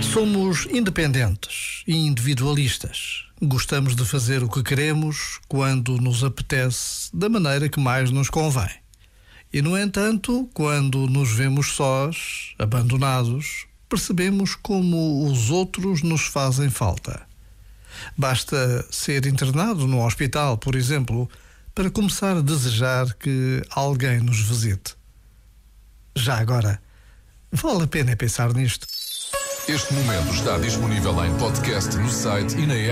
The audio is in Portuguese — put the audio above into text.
Somos independentes e individualistas. Gostamos de fazer o que queremos quando nos apetece, da maneira que mais nos convém. E, no entanto, quando nos vemos sós, abandonados, percebemos como os outros nos fazem falta. Basta ser internado no hospital, por exemplo, para começar a desejar que alguém nos visite. Já agora, vale a pena pensar nisto. Este momento está disponível em podcast no site e na app.